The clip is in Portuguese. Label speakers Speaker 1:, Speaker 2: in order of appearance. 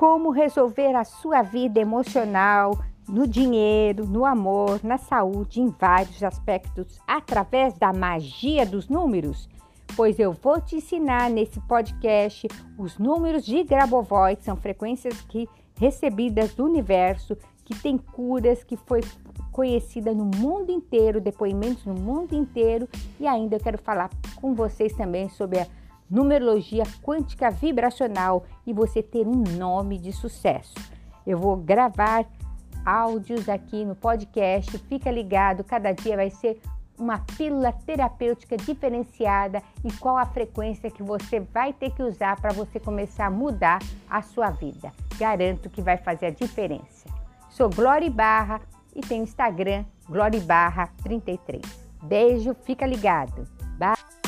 Speaker 1: como resolver a sua vida emocional, no dinheiro, no amor, na saúde, em vários aspectos, através da magia dos números? Pois eu vou te ensinar nesse podcast os números de Grabovoi, que são frequências que recebidas do universo, que tem curas, que foi conhecida no mundo inteiro, depoimentos no mundo inteiro, e ainda eu quero falar com vocês também sobre a numerologia quântica vibracional e você ter um nome de sucesso. Eu vou gravar áudios aqui no podcast, fica ligado, cada dia vai ser uma pílula terapêutica diferenciada e qual a frequência que você vai ter que usar para você começar a mudar a sua vida. Garanto que vai fazer a diferença. Sou Glória Barra e tenho Instagram Glória Barra 33. Beijo, fica ligado. Bye.